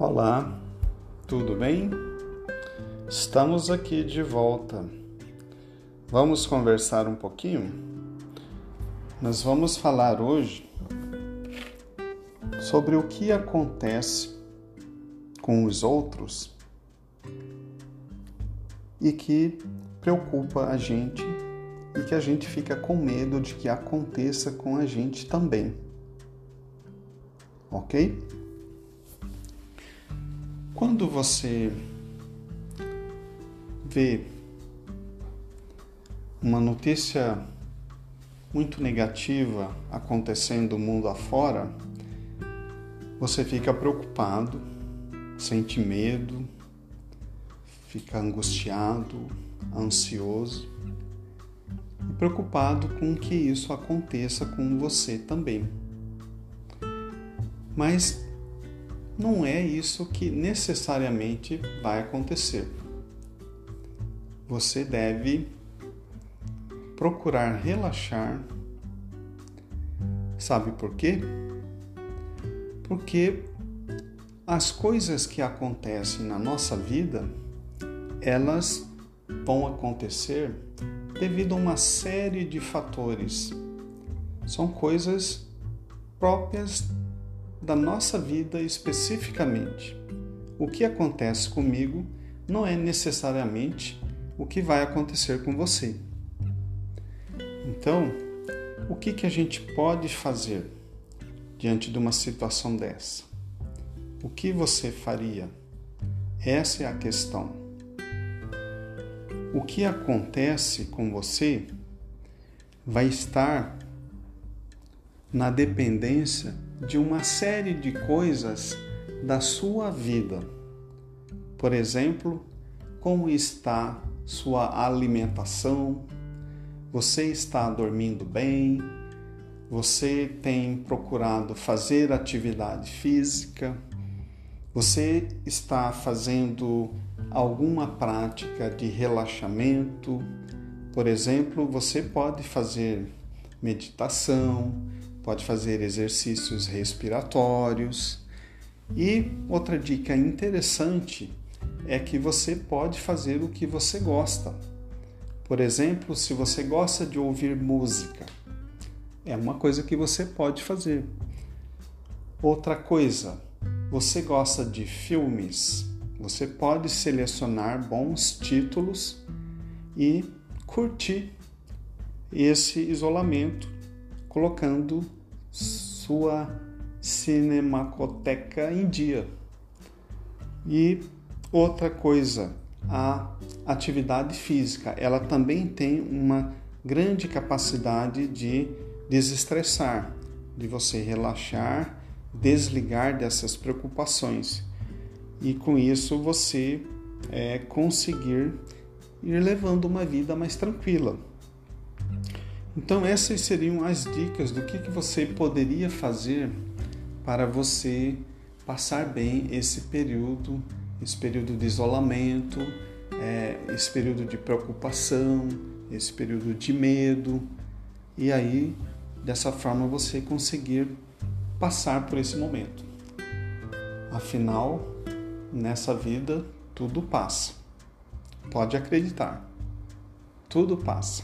Olá, tudo bem? Estamos aqui de volta. Vamos conversar um pouquinho? Nós vamos falar hoje sobre o que acontece com os outros e que preocupa a gente e que a gente fica com medo de que aconteça com a gente também. Ok? Quando você vê uma notícia muito negativa acontecendo no mundo afora, você fica preocupado, sente medo, fica angustiado, ansioso e preocupado com que isso aconteça com você também. Mas não é isso que necessariamente vai acontecer. Você deve procurar relaxar. Sabe por quê? Porque as coisas que acontecem na nossa vida, elas vão acontecer devido a uma série de fatores. São coisas próprias da nossa vida especificamente. O que acontece comigo não é necessariamente o que vai acontecer com você. Então, o que, que a gente pode fazer diante de uma situação dessa? O que você faria? Essa é a questão. O que acontece com você vai estar na dependência de uma série de coisas da sua vida. Por exemplo, como está sua alimentação? Você está dormindo bem? Você tem procurado fazer atividade física? Você está fazendo alguma prática de relaxamento? Por exemplo, você pode fazer meditação, pode fazer exercícios respiratórios. E outra dica interessante é que você pode fazer o que você gosta. Por exemplo, se você gosta de ouvir música, é uma coisa que você pode fazer. Outra coisa, você gosta de filmes, você pode selecionar bons títulos e curtir esse isolamento colocando sua cinemacoteca em dia. E outra coisa, a atividade física, ela também tem uma grande capacidade de desestressar, de você relaxar, desligar dessas preocupações e com isso você é, conseguir ir levando uma vida mais tranquila. Então, essas seriam as dicas do que, que você poderia fazer para você passar bem esse período, esse período de isolamento, é, esse período de preocupação, esse período de medo, e aí dessa forma você conseguir passar por esse momento. Afinal, nessa vida tudo passa. Pode acreditar, tudo passa.